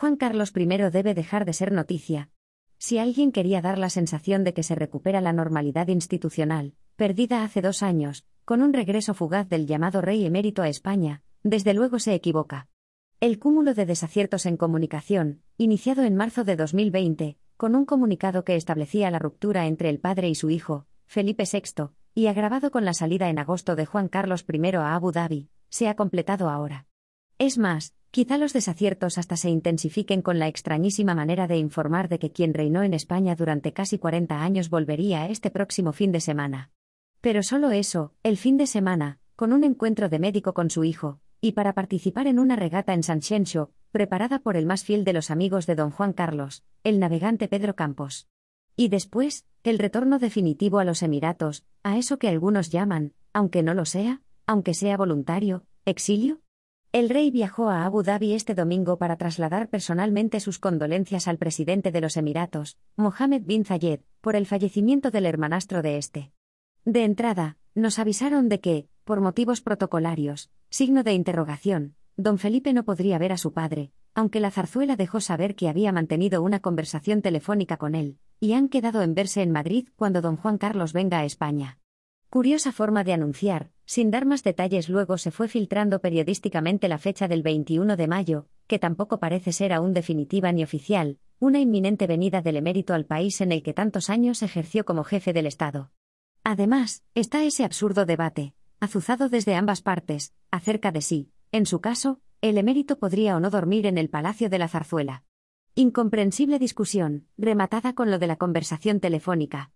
Juan Carlos I debe dejar de ser noticia. Si alguien quería dar la sensación de que se recupera la normalidad institucional, perdida hace dos años, con un regreso fugaz del llamado rey emérito a España, desde luego se equivoca. El cúmulo de desaciertos en comunicación, iniciado en marzo de 2020, con un comunicado que establecía la ruptura entre el padre y su hijo, Felipe VI, y agravado con la salida en agosto de Juan Carlos I a Abu Dhabi, se ha completado ahora. Es más, quizá los desaciertos hasta se intensifiquen con la extrañísima manera de informar de que quien reinó en España durante casi 40 años volvería este próximo fin de semana. Pero solo eso, el fin de semana, con un encuentro de médico con su hijo, y para participar en una regata en San preparada por el más fiel de los amigos de don Juan Carlos, el navegante Pedro Campos. Y después, el retorno definitivo a los Emiratos, a eso que algunos llaman, aunque no lo sea, aunque sea voluntario, exilio. El rey viajó a Abu Dhabi este domingo para trasladar personalmente sus condolencias al presidente de los Emiratos, Mohammed bin Zayed, por el fallecimiento del hermanastro de este. De entrada, nos avisaron de que, por motivos protocolarios, signo de interrogación, don Felipe no podría ver a su padre, aunque la zarzuela dejó saber que había mantenido una conversación telefónica con él, y han quedado en verse en Madrid cuando don Juan Carlos venga a España. Curiosa forma de anunciar, sin dar más detalles luego se fue filtrando periodísticamente la fecha del 21 de mayo, que tampoco parece ser aún definitiva ni oficial, una inminente venida del emérito al país en el que tantos años ejerció como jefe del Estado. Además, está ese absurdo debate, azuzado desde ambas partes, acerca de si, en su caso, el emérito podría o no dormir en el Palacio de la Zarzuela. Incomprensible discusión, rematada con lo de la conversación telefónica.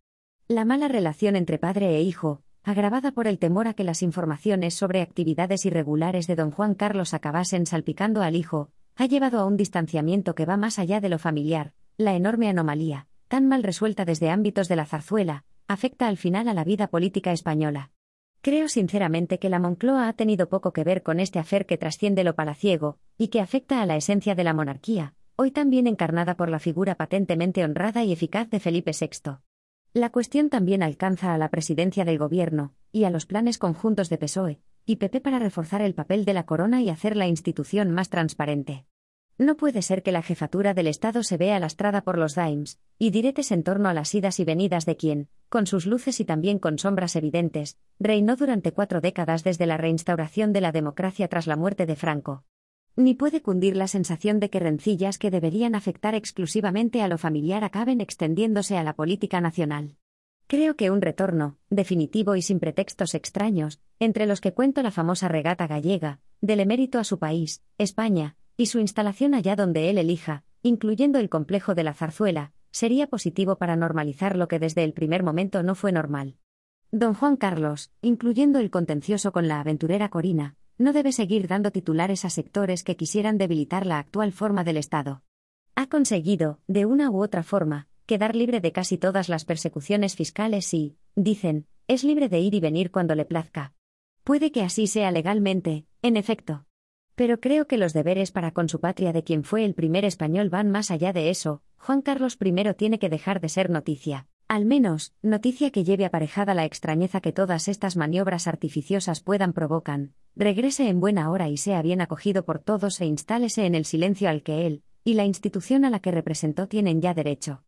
La mala relación entre padre e hijo, agravada por el temor a que las informaciones sobre actividades irregulares de don Juan Carlos acabasen salpicando al hijo, ha llevado a un distanciamiento que va más allá de lo familiar, la enorme anomalía, tan mal resuelta desde ámbitos de la zarzuela, afecta al final a la vida política española. Creo sinceramente que la Moncloa ha tenido poco que ver con este afer que trasciende lo palaciego, y que afecta a la esencia de la monarquía, hoy también encarnada por la figura patentemente honrada y eficaz de Felipe VI. La cuestión también alcanza a la presidencia del gobierno, y a los planes conjuntos de PSOE, y PP para reforzar el papel de la corona y hacer la institución más transparente. No puede ser que la jefatura del Estado se vea lastrada por los daims, y diretes en torno a las idas y venidas de quien, con sus luces y también con sombras evidentes, reinó durante cuatro décadas desde la reinstauración de la democracia tras la muerte de Franco. Ni puede cundir la sensación de que rencillas que deberían afectar exclusivamente a lo familiar acaben extendiéndose a la política nacional. Creo que un retorno, definitivo y sin pretextos extraños, entre los que cuento la famosa regata gallega, del emérito a su país, España, y su instalación allá donde él elija, incluyendo el complejo de la zarzuela, sería positivo para normalizar lo que desde el primer momento no fue normal. Don Juan Carlos, incluyendo el contencioso con la aventurera Corina, no debe seguir dando titulares a sectores que quisieran debilitar la actual forma del Estado. Ha conseguido, de una u otra forma, quedar libre de casi todas las persecuciones fiscales y, dicen, es libre de ir y venir cuando le plazca. Puede que así sea legalmente, en efecto. Pero creo que los deberes para con su patria de quien fue el primer español van más allá de eso, Juan Carlos I tiene que dejar de ser noticia. Al menos, noticia que lleve aparejada la extrañeza que todas estas maniobras artificiosas puedan provocan, regrese en buena hora y sea bien acogido por todos e instálese en el silencio al que él, y la institución a la que representó tienen ya derecho.